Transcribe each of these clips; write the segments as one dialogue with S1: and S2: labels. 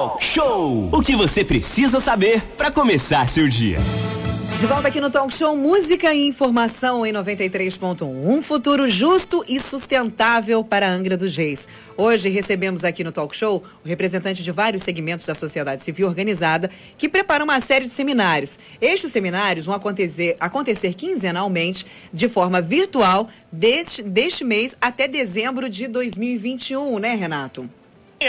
S1: Talk Show! O que você precisa saber para começar seu dia.
S2: De volta aqui no Talk Show Música e Informação em 93.1. Um futuro justo e sustentável para a Angra dos Reis. Hoje recebemos aqui no Talk Show o representante de vários segmentos da sociedade civil organizada que prepara uma série de seminários. Estes seminários vão acontecer, acontecer quinzenalmente de forma virtual deste, deste mês até dezembro de 2021, né, Renato?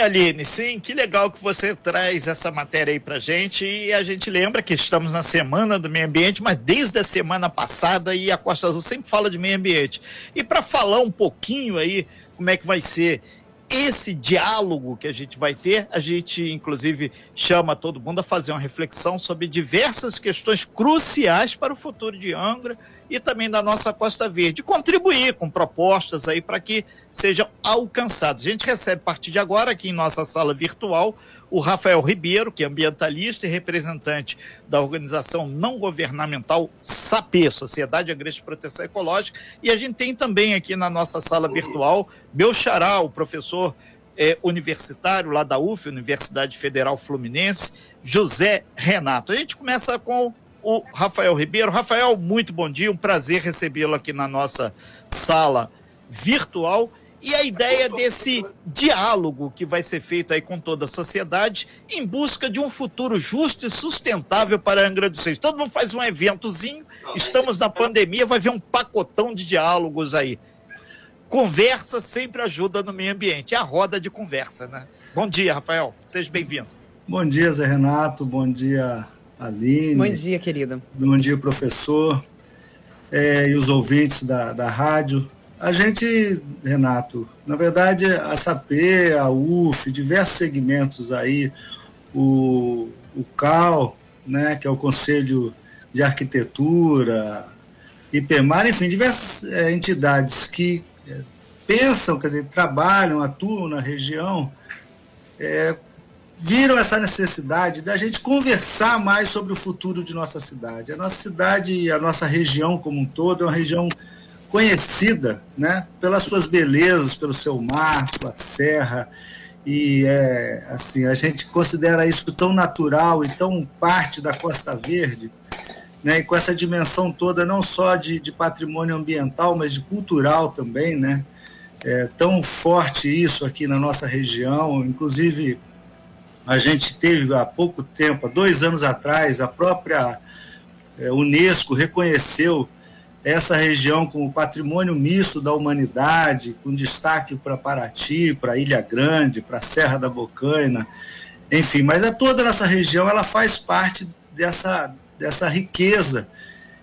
S3: Aline, sim, que legal que você traz essa matéria aí pra gente. E a gente lembra que estamos na semana do meio ambiente, mas desde a semana passada e a Costa Azul sempre fala de meio ambiente. E para falar um pouquinho aí como é que vai ser esse diálogo que a gente vai ter, a gente inclusive chama todo mundo a fazer uma reflexão sobre diversas questões cruciais para o futuro de Angra e também da nossa Costa Verde, contribuir com propostas aí para que sejam alcançadas. A gente recebe a partir de agora aqui em nossa sala virtual o Rafael Ribeiro, que é ambientalista e representante da organização não governamental SAPE, Sociedade Agrícola de Proteção Ecológica, e a gente tem também aqui na nossa sala virtual meu xará, o professor é, universitário lá da UF, Universidade Federal Fluminense, José Renato. A gente começa com o Rafael Ribeiro. Rafael, muito bom dia, um prazer recebê-lo aqui na nossa sala virtual. E a ideia desse diálogo que vai ser feito aí com toda a sociedade em busca de um futuro justo e sustentável para a Angra dos Reis. Todo mundo faz um eventozinho, estamos na pandemia, vai ver um pacotão de diálogos aí. Conversa sempre ajuda no meio ambiente, é a roda de conversa, né? Bom dia, Rafael, seja bem-vindo.
S4: Bom dia, Zé Renato, bom dia, Aline.
S2: Bom dia, querida.
S4: Bom dia, professor. É, e os ouvintes da, da rádio. A gente, Renato, na verdade, a SAP, a UF, diversos segmentos aí, o, o CAL, né, que é o Conselho de Arquitetura, IPEMAR, enfim, diversas é, entidades que é, pensam, quer dizer, trabalham, atuam na região, é, viram essa necessidade da gente conversar mais sobre o futuro de nossa cidade. A nossa cidade e a nossa região como um todo é uma região conhecida né, pelas suas belezas, pelo seu mar, sua serra, e é, assim, a gente considera isso tão natural e tão parte da Costa Verde, né, e com essa dimensão toda, não só de, de patrimônio ambiental, mas de cultural também, né, é tão forte isso aqui na nossa região, inclusive a gente teve há pouco tempo, há dois anos atrás, a própria é, Unesco reconheceu essa região como patrimônio misto da humanidade, com destaque para Paraty, para Ilha Grande, para Serra da Bocaina, enfim, mas a toda essa região ela faz parte dessa, dessa riqueza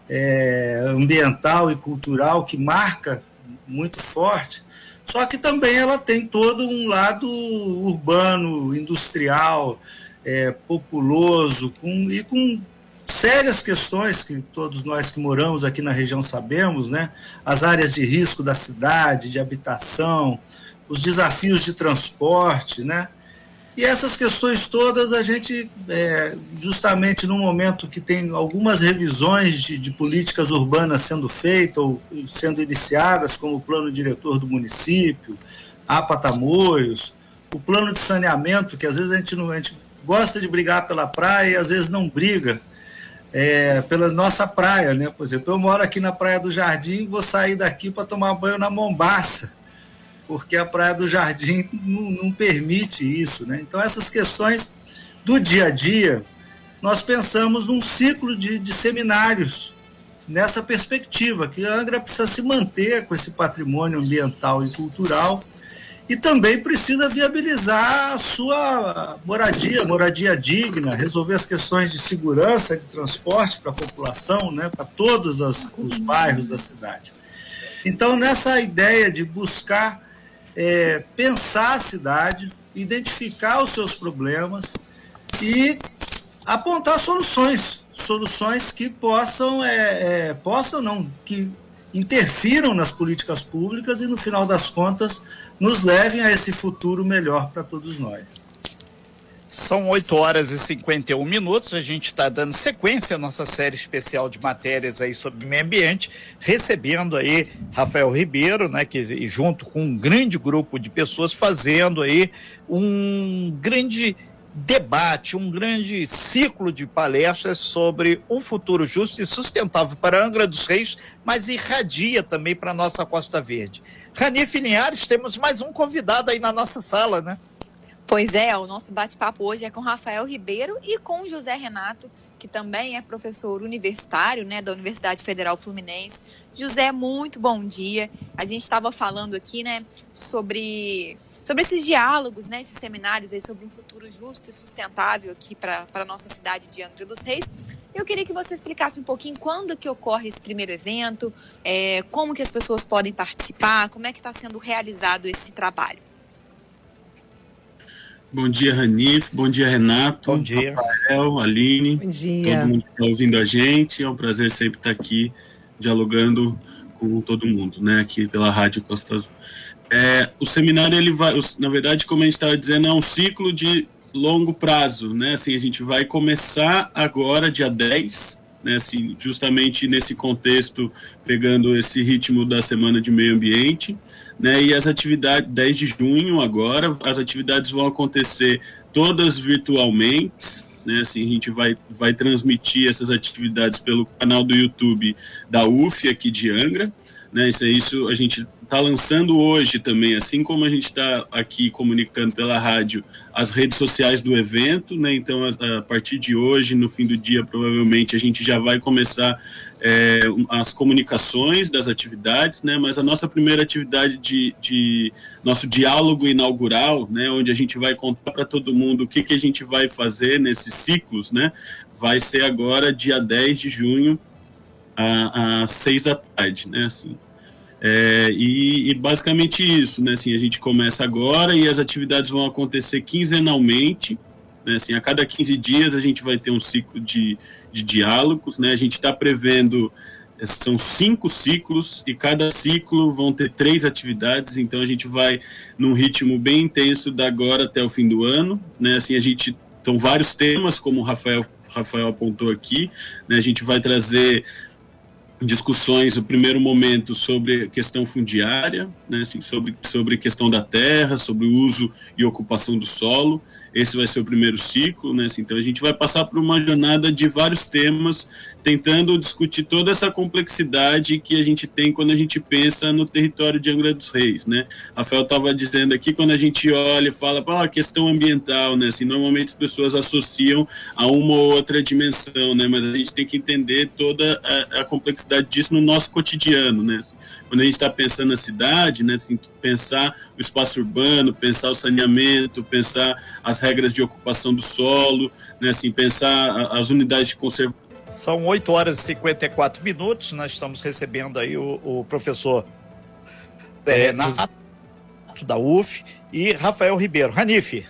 S4: é, ambiental e cultural que marca muito forte só que também ela tem todo um lado urbano, industrial, é, populoso, com, e com sérias questões que todos nós que moramos aqui na região sabemos, né? As áreas de risco da cidade, de habitação, os desafios de transporte, né? E essas questões todas a gente, é, justamente no momento que tem algumas revisões de, de, políticas urbanas sendo feitas ou sendo iniciadas, como o plano diretor do município, a Patamoios, o plano de saneamento, que às vezes a gente, não, a gente gosta de brigar pela praia e às vezes não briga é, pela nossa praia, né? Por exemplo, eu moro aqui na Praia do Jardim, vou sair daqui para tomar banho na Mombaça porque a Praia do Jardim não, não permite isso. Né? Então, essas questões do dia a dia, nós pensamos num ciclo de, de seminários nessa perspectiva, que a Angra precisa se manter com esse patrimônio ambiental e cultural e também precisa viabilizar a sua moradia, moradia digna, resolver as questões de segurança de transporte para a população, né, para todos os, os bairros da cidade. Então, nessa ideia de buscar é, pensar a cidade, identificar os seus problemas e apontar soluções, soluções que possam, é, é, possam não, que interfiram nas políticas públicas e no final das contas nos levem a esse futuro melhor para todos nós.
S3: São 8 horas e 51 minutos. A gente está dando sequência à nossa série especial de matérias aí sobre meio ambiente, recebendo aí Rafael Ribeiro, né, que junto com um grande grupo de pessoas fazendo aí um grande debate, um grande ciclo de palestras sobre um futuro justo e sustentável para Angra dos Reis, mas irradia também para a nossa Costa Verde. Ranife Linhares, temos mais um convidado aí na nossa sala, né?
S5: Pois é, o nosso bate-papo hoje é com Rafael Ribeiro e com José Renato, que também é professor universitário né, da Universidade Federal Fluminense. José, muito bom dia. A gente estava falando aqui né, sobre, sobre esses diálogos, né, esses seminários aí sobre um futuro justo e sustentável aqui para a nossa cidade de Angra dos Reis. Eu queria que você explicasse um pouquinho quando que ocorre esse primeiro evento, é, como que as pessoas podem participar, como é que está sendo realizado esse trabalho.
S6: Bom dia, Ranif. Bom dia, Renato.
S3: Bom dia.
S6: Rafael, Aline.
S2: Bom dia.
S6: Todo mundo que está ouvindo a gente. É um prazer sempre estar aqui dialogando com todo mundo, né? Aqui pela Rádio Costa Azul. É, o seminário, ele vai, na verdade, como a gente estava dizendo, é um ciclo de longo prazo, né? Assim, a gente vai começar agora, dia 10, né? Assim, justamente nesse contexto, pegando esse ritmo da Semana de Meio Ambiente né? E as atividades, 10 de junho agora, as atividades vão acontecer todas virtualmente, né? Assim, a gente vai, vai transmitir essas atividades pelo canal do YouTube da UF aqui de Angra, né? Isso, é isso a gente está lançando hoje também, assim como a gente está aqui comunicando pela rádio as redes sociais do evento, né? Então, a, a, partir de hoje, no fim do dia, provavelmente a gente já vai começar é, as comunicações das atividades, né? Mas a nossa primeira atividade de, de nosso diálogo inaugural, né? Onde a gente vai contar para todo mundo o que, que a gente vai fazer nesses ciclos, né? Vai ser agora, dia 10 de junho, às seis da tarde, né? Assim, é, e, e, basicamente isso, né? Assim, a gente começa agora e as atividades vão acontecer quinzenalmente. Né? Assim, a cada 15 dias a gente vai ter um ciclo de, de diálogos. Né? A gente está prevendo, é, são cinco ciclos e cada ciclo vão ter três atividades. Então a gente vai num ritmo bem intenso da agora até o fim do ano. Né? Assim, a gente são vários temas, como o Rafael, Rafael apontou aqui. Né? A gente vai trazer discussões, o primeiro momento sobre questão fundiária, né, assim, sobre, sobre questão da terra, sobre o uso e ocupação do solo. Esse vai ser o primeiro ciclo, né? Assim, então a gente vai passar por uma jornada de vários temas, tentando discutir toda essa complexidade que a gente tem quando a gente pensa no território de Angra dos Reis, né? Rafael estava dizendo aqui quando a gente olha e fala, a questão ambiental, né? Assim, normalmente as pessoas associam a uma ou outra dimensão, né? Mas a gente tem que entender toda a, a complexidade disso no nosso cotidiano, né? Assim, quando a gente está pensando na cidade, né? Assim, pensar o espaço urbano, pensar o saneamento, pensar as regras de ocupação do solo, né, assim, pensar as unidades de conservação.
S3: São 8 horas e 54 minutos, nós estamos recebendo aí o, o professor é, Renato da UF e Rafael Ribeiro. Ranife.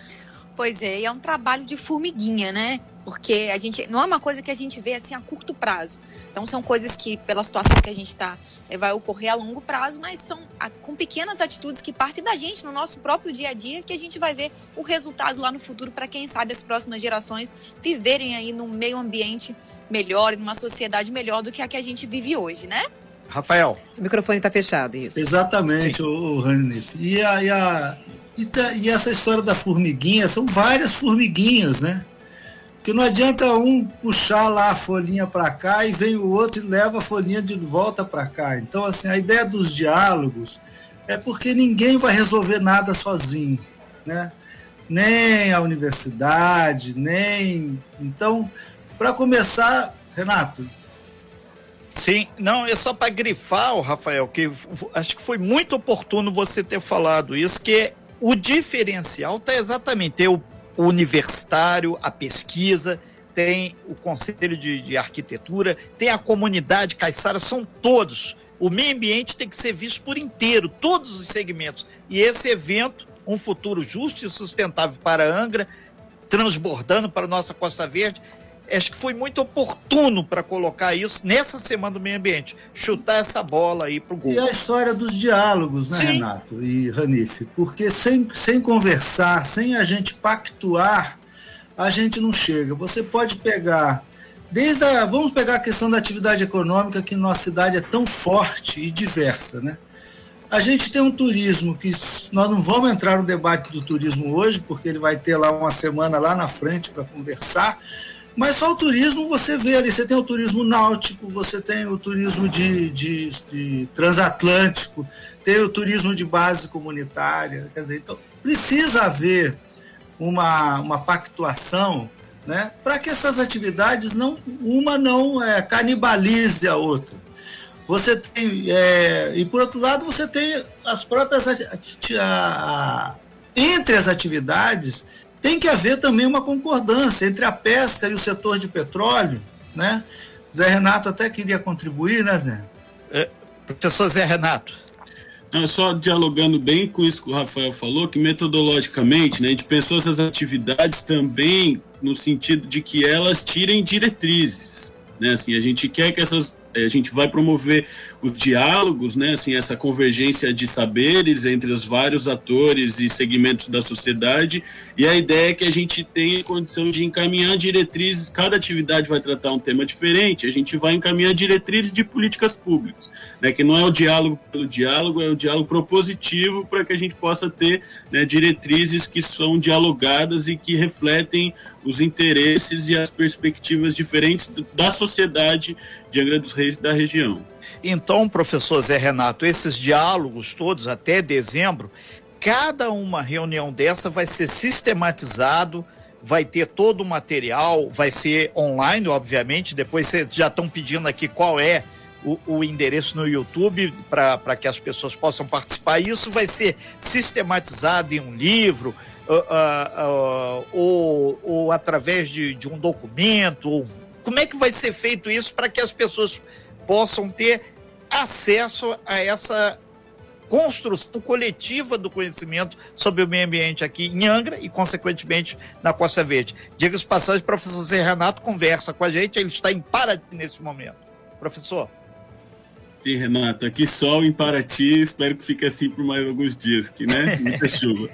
S5: Pois é, é um trabalho de formiguinha, né? Porque a gente não é uma coisa que a gente vê assim a curto prazo. Então são coisas que pela situação que a gente está é, vai ocorrer a longo prazo, mas são a, com pequenas atitudes que partem da gente no nosso próprio dia a dia que a gente vai ver o resultado lá no futuro para quem sabe as próximas gerações viverem aí num meio ambiente melhor, numa sociedade melhor do que a que a gente vive hoje, né?
S3: Rafael.
S2: Seu microfone está fechado, isso.
S4: Exatamente, o Ranif. E, a, e, a, e, e essa história da formiguinha, são várias formiguinhas, né? Que não adianta um puxar lá a folhinha para cá e vem o outro e leva a folhinha de volta para cá. Então, assim, a ideia dos diálogos é porque ninguém vai resolver nada sozinho, né? Nem a universidade, nem. Então, para começar, Renato.
S3: Sim, não, é só para grifar, Rafael, que acho que foi muito oportuno você ter falado isso, que o diferencial está exatamente o o universitário, a pesquisa, tem o Conselho de, de Arquitetura, tem a comunidade caiçara, são todos. O meio ambiente tem que ser visto por inteiro, todos os segmentos. E esse evento, um futuro justo e sustentável para Angra, transbordando para a nossa Costa Verde, acho que foi muito oportuno para colocar isso nessa semana do meio ambiente, chutar essa bola aí para o gol.
S4: E a história dos diálogos, né, Sim. Renato e Ranife? Porque sem, sem conversar, sem a gente pactuar, a gente não chega. Você pode pegar desde a, vamos pegar a questão da atividade econômica que nossa cidade é tão forte e diversa, né? A gente tem um turismo que Nós não vamos entrar no debate do turismo hoje, porque ele vai ter lá uma semana lá na frente para conversar. Mas só o turismo você vê ali, você tem o turismo náutico, você tem o turismo de, de, de transatlântico, tem o turismo de base comunitária. Quer dizer, então precisa haver uma, uma pactuação né, para que essas atividades não uma não é, canibalize a outra. Você tem é, e por outro lado você tem as próprias a, a, entre as atividades tem que haver também uma concordância entre a pesca e o setor de petróleo, né? Zé Renato até queria contribuir, né, Zé?
S3: É, professor Zé Renato.
S6: Não, só dialogando bem com isso que o Rafael falou, que metodologicamente né, a gente pensou essas atividades também no sentido de que elas tirem diretrizes. Né? Assim, a gente quer que essas a gente vai promover os diálogos, né, assim, essa convergência de saberes entre os vários atores e segmentos da sociedade, e a ideia é que a gente tenha condição de encaminhar diretrizes, cada atividade vai tratar um tema diferente, a gente vai encaminhar diretrizes de políticas públicas, né, que não é o diálogo pelo diálogo, é o diálogo propositivo para que a gente possa ter né, diretrizes que são dialogadas e que refletem os interesses e as perspectivas diferentes da sociedade de Angra dos Reis e da região.
S3: Então, professor Zé Renato, esses diálogos todos até dezembro, cada uma reunião dessa vai ser sistematizado, vai ter todo o material, vai ser online, obviamente. Depois vocês já estão pedindo aqui qual é o, o endereço no YouTube para que as pessoas possam participar. Isso vai ser sistematizado em um livro, uh, uh, uh, ou, ou, através de, de um documento, como é que vai ser feito isso para que as pessoas possam ter acesso a essa construção coletiva do conhecimento sobre o meio ambiente aqui em Angra e, consequentemente, na Costa Verde. Diga-se passagem, o professor Zé Renato conversa com a gente, ele está em Paraty nesse momento. Professor.
S6: Sim, Renato, aqui sol em Paraty, espero que fique assim por mais alguns dias, que, né? Muita chuva.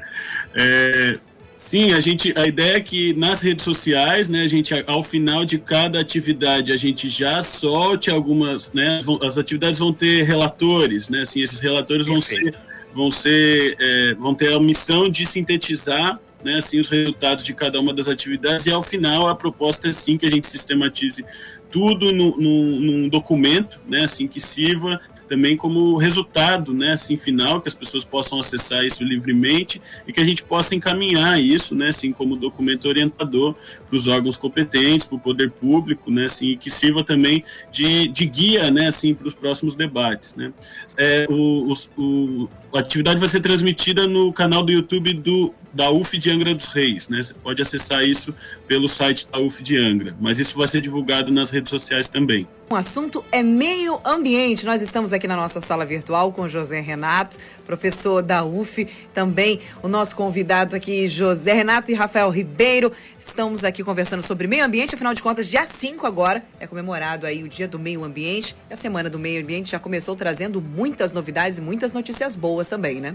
S6: É, Sim, a gente, a ideia é que nas redes sociais, né, a gente ao final de cada atividade a gente já solte algumas, né, as atividades vão ter relatores, né, assim, esses relatores vão ser, vão ser, é, vão ter a missão de sintetizar, né, assim, os resultados de cada uma das atividades e ao final a proposta é sim que a gente sistematize tudo no, no, num documento, né, assim, que sirva também como resultado, né, assim, final, que as pessoas possam acessar isso livremente e que a gente possa encaminhar isso, né, assim, como documento orientador para os órgãos competentes, para o poder público, né, assim, e que sirva também de, de guia, né, assim, para os próximos debates, né. É, o, o, a atividade vai ser transmitida no canal do YouTube do, da UF de Angra dos Reis, né? Você pode acessar isso pelo site da UF de Angra, mas isso vai ser divulgado nas redes sociais também.
S2: O assunto é meio ambiente. Nós estamos aqui na nossa sala virtual com José Renato, professor da UF, também o nosso convidado aqui, José Renato e Rafael Ribeiro. Estamos aqui conversando sobre meio ambiente, afinal de contas, dia 5 agora é comemorado aí o Dia do Meio Ambiente. A Semana do Meio Ambiente já começou trazendo muitas novidades e muitas notícias boas também, né?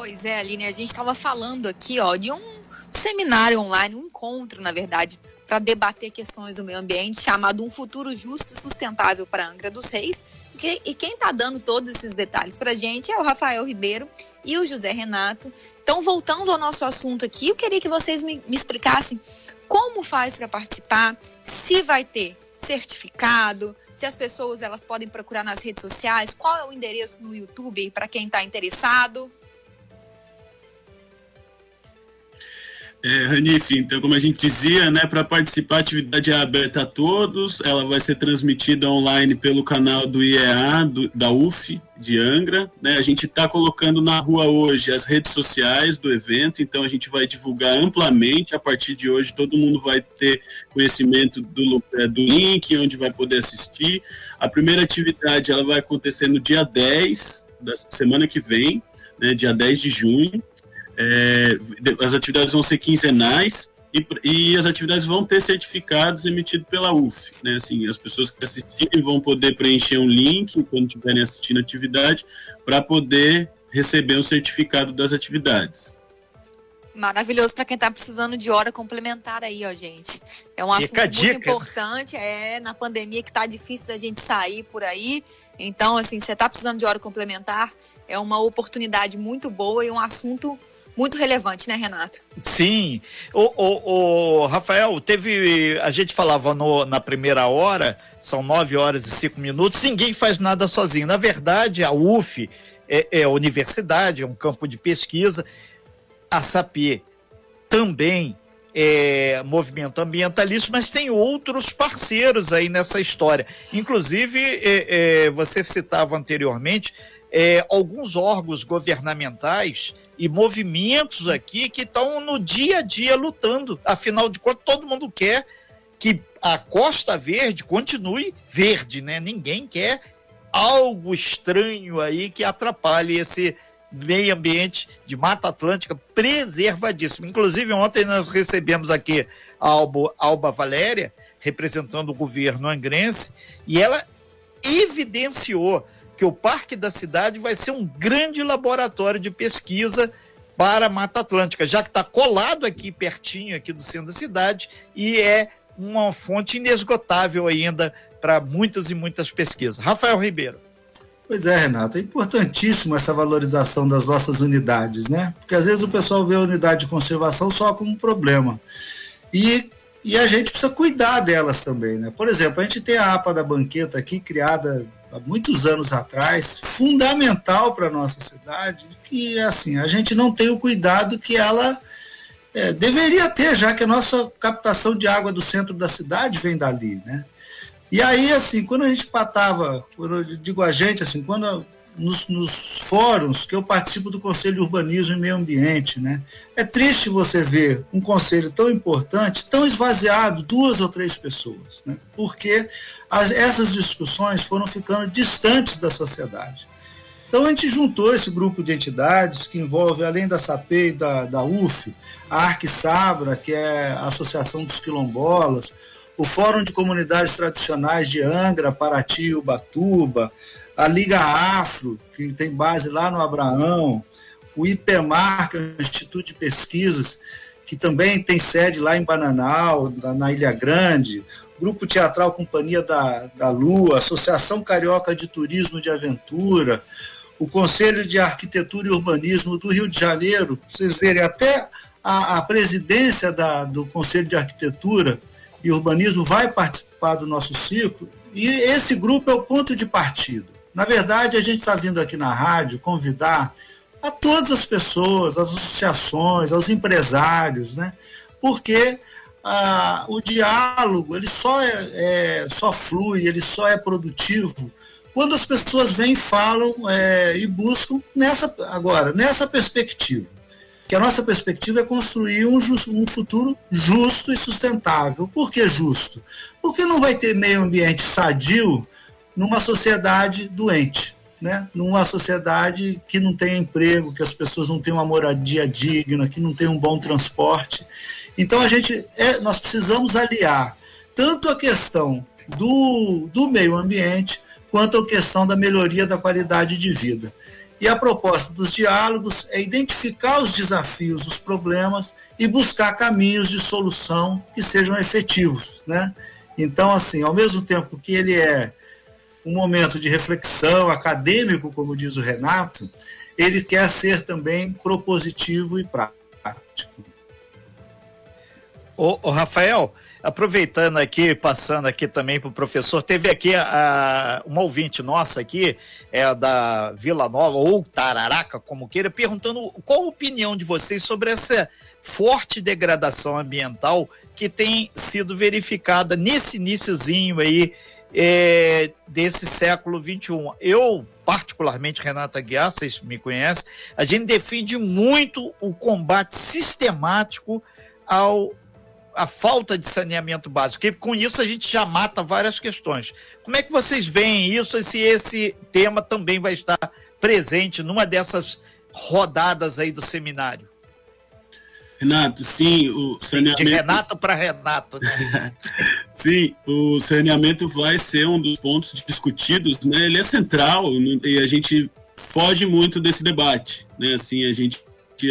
S5: Pois é, Aline, a gente estava falando aqui, ó, de um seminário online, um encontro, na verdade, para debater questões do meio ambiente, chamado Um Futuro Justo e Sustentável para Angra dos Reis. E quem está dando todos esses detalhes para a gente é o Rafael Ribeiro e o José Renato. Então, voltamos ao nosso assunto aqui, eu queria que vocês me, me explicassem como faz para participar, se vai ter certificado, se as pessoas elas podem procurar nas redes sociais, qual é o endereço no YouTube para quem está interessado.
S6: É, Ranif, então, como a gente dizia, né, para participar, a atividade é aberta a todos, ela vai ser transmitida online pelo canal do IEA, do, da UF, de Angra. Né, a gente está colocando na rua hoje as redes sociais do evento, então a gente vai divulgar amplamente. A partir de hoje, todo mundo vai ter conhecimento do, é, do link, onde vai poder assistir. A primeira atividade ela vai acontecer no dia 10 da semana que vem, né, dia 10 de junho. É, as atividades vão ser quinzenais e, e, as atividades vão ter certificados emitidos pela UF. Né? Assim, as pessoas que assistirem vão poder preencher um link quando estiverem assistindo a atividade para poder receber um certificado das atividades.
S5: Maravilhoso para quem está precisando de hora complementar aí, ó, gente. É um assunto muito importante, é na pandemia que está difícil da gente sair por aí. Então, assim, você está precisando de hora complementar, é uma oportunidade muito boa e um assunto muito relevante, né, Renato?
S3: Sim. O, o, o Rafael, teve. A gente falava no, na primeira hora, são nove horas e cinco minutos, ninguém faz nada sozinho. Na verdade, a UF é, é universidade, é um campo de pesquisa. A SAP também é, movimento ambientalista, mas tem outros parceiros aí nessa história. Inclusive, é, é, você citava anteriormente é, alguns órgãos governamentais e movimentos aqui que estão no dia a dia lutando. Afinal de contas, todo mundo quer que a Costa Verde continue verde, né? Ninguém quer algo estranho aí que atrapalhe esse meio ambiente de Mata Atlântica preservadíssimo. Inclusive, ontem nós recebemos aqui a Alba, Alba Valéria, representando o governo angrense, e ela evidenciou que o Parque da Cidade vai ser um grande laboratório de pesquisa para a Mata Atlântica, já que está colado aqui pertinho aqui do centro da cidade e é uma fonte inesgotável ainda para muitas e muitas pesquisas. Rafael Ribeiro.
S4: Pois é, Renato, é importantíssimo essa valorização das nossas unidades, né? Porque às vezes o pessoal vê a unidade de conservação só como um problema. E, e a gente precisa cuidar delas também, né? Por exemplo, a gente tem a APA da Banqueta aqui, criada há muitos anos atrás, fundamental para a nossa cidade, que assim, a gente não tem o cuidado que ela é, deveria ter, já que a nossa captação de água do centro da cidade vem dali, né? E aí, assim, quando a gente patava, quando eu digo a gente, assim, quando nos, nos, fóruns que eu participo do Conselho de Urbanismo e Meio Ambiente, né? É triste você ver um conselho tão importante, tão esvaziado, duas ou três pessoas, né? Porque as, essas discussões foram ficando distantes da sociedade. Então a gente juntou esse grupo de entidades que envolve, além da SAP e da, da UF, a Arquisabra, que é a Associação dos Quilombolas, o Fórum de Comunidades Tradicionais de Angra, Paraty e Ubatuba, a Liga Afro, que tem base lá no Abraão, o IPEMAR, que é o Instituto de Pesquisas, que também tem sede lá em Bananal, na Ilha Grande, Grupo Teatral Companhia da, da Lua, Associação Carioca de Turismo de Aventura, o Conselho de Arquitetura e Urbanismo do Rio de Janeiro, vocês verem, até a, a presidência da, do Conselho de Arquitetura e Urbanismo vai participar do nosso ciclo, e esse grupo é o ponto de partida. Na verdade, a gente está vindo aqui na rádio convidar a todas as pessoas, as associações, aos empresários, né? porque ah, o diálogo ele só, é, é, só flui, ele só é produtivo quando as pessoas vêm, falam é, e buscam nessa agora nessa perspectiva que a nossa perspectiva é construir um, um futuro justo e sustentável. Por que justo? Porque não vai ter meio ambiente sadio numa sociedade doente. Né? numa sociedade que não tem emprego, que as pessoas não têm uma moradia digna, que não tem um bom transporte. Então a gente é, nós precisamos aliar tanto a questão do, do meio ambiente quanto a questão da melhoria da qualidade de vida. E a proposta dos diálogos é identificar os desafios, os problemas e buscar caminhos de solução que sejam efetivos, né? Então, assim, ao mesmo tempo que ele é um momento de reflexão acadêmico, como diz o Renato, ele quer ser também propositivo e prático.
S3: Ô, ô Rafael, aproveitando aqui, passando aqui também para o professor, teve aqui a, uma ouvinte nossa aqui, é da Vila Nova, ou Tararaca, como queira, perguntando qual a opinião de vocês sobre essa forte degradação ambiental que tem sido verificada nesse iníciozinho aí é, desse século XXI. Eu, particularmente, Renata Guiar, vocês me conhecem, a gente defende muito o combate sistemático ao a falta de saneamento básico, porque com isso a gente já mata várias questões. Como é que vocês veem isso e se esse tema também vai estar presente numa dessas rodadas aí do seminário?
S6: Renato, sim, o
S3: saneamento... De Renato para Renato, né?
S6: sim, o saneamento vai ser um dos pontos discutidos, né? Ele é central e a gente foge muito desse debate, né? Assim, a gente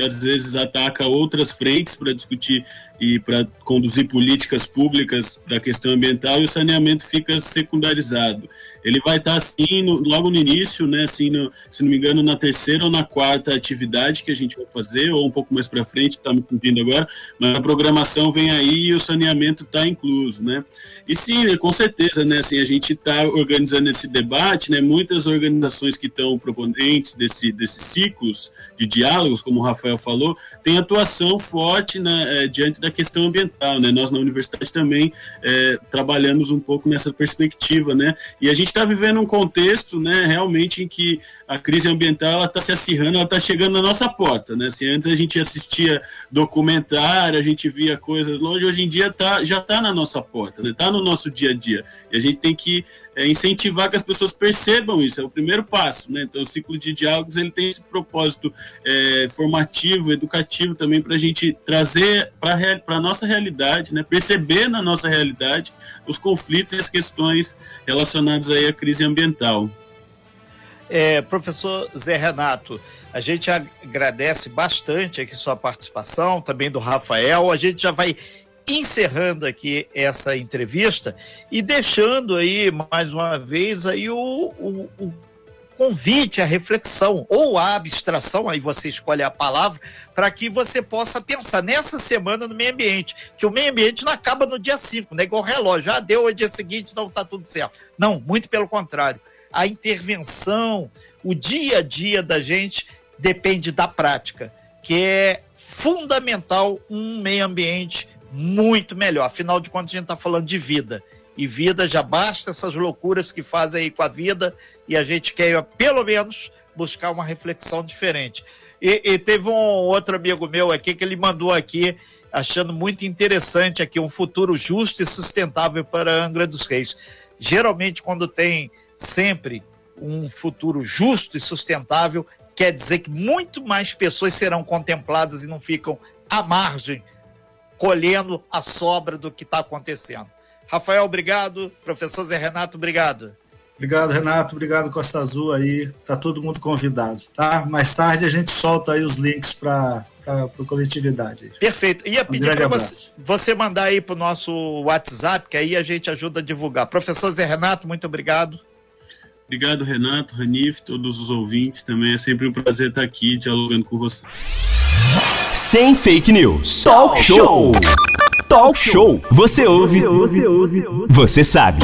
S6: às vezes ataca outras frentes para discutir e para conduzir políticas públicas da questão ambiental e o saneamento fica secundarizado. Ele vai estar assim no, logo no início, né? Assim, no, se não me engano, na terceira ou na quarta atividade que a gente vai fazer, ou um pouco mais para frente, está me pedindo agora, mas a programação vem aí e o saneamento está incluso, né? E sim, com certeza, né? Assim, a gente está organizando esse debate, né? Muitas organizações que estão proponentes desse, desses ciclos de diálogos, como o Rafael falou, têm atuação forte né, é, diante da questão ambiental, né? Nós na universidade também é, trabalhamos um pouco nessa perspectiva, né? E a gente está vivendo um contexto, né, realmente em que a crise ambiental está se acirrando, ela está chegando na nossa porta, né? Se antes a gente assistia documentário, a gente via coisas longe, hoje em dia tá, já está na nossa porta, né? Está no nosso dia a dia. E a gente tem que é, incentivar que as pessoas percebam isso, é o primeiro passo, né? Então o ciclo de diálogos ele tem esse propósito é, formativo, educativo também para a gente trazer para a nossa realidade, né? Perceber na nossa realidade os conflitos e as questões relacionadas aí à crise ambiental.
S3: É, professor Zé Renato, a gente agradece bastante aqui sua participação, também do Rafael. A gente já vai encerrando aqui essa entrevista e deixando aí mais uma vez aí o, o, o convite à reflexão ou à abstração, aí você escolhe a palavra, para que você possa pensar nessa semana no meio ambiente, que o meio ambiente não acaba no dia 5, né? Igual relógio, ah, deu o dia seguinte, não está tudo certo. Não, muito pelo contrário a intervenção, o dia a dia da gente depende da prática, que é fundamental um meio ambiente muito melhor. Afinal de contas, a gente está falando de vida. E vida já basta essas loucuras que fazem aí com a vida, e a gente quer, pelo menos, buscar uma reflexão diferente. E, e teve um outro amigo meu aqui que ele mandou aqui, achando muito interessante aqui, um futuro justo e sustentável para Angra dos Reis. Geralmente, quando tem sempre um futuro justo e sustentável, quer dizer que muito mais pessoas serão contempladas e não ficam à margem, colhendo a sobra do que está acontecendo. Rafael, obrigado. Professor Zé Renato, obrigado.
S4: Obrigado, Renato. Obrigado, Costa Azul aí. Tá todo mundo convidado, tá? Mais tarde a gente solta aí os links para a coletividade.
S3: Perfeito. Ia um pedir para você, você, mandar aí para o nosso WhatsApp, que aí a gente ajuda a divulgar. Professor Zé Renato, muito obrigado.
S6: Obrigado, Renato, Ranif, todos os ouvintes também. É sempre um prazer estar aqui dialogando com você.
S1: Sem fake news. Talk show. Talk show. Você ouve. Você sabe.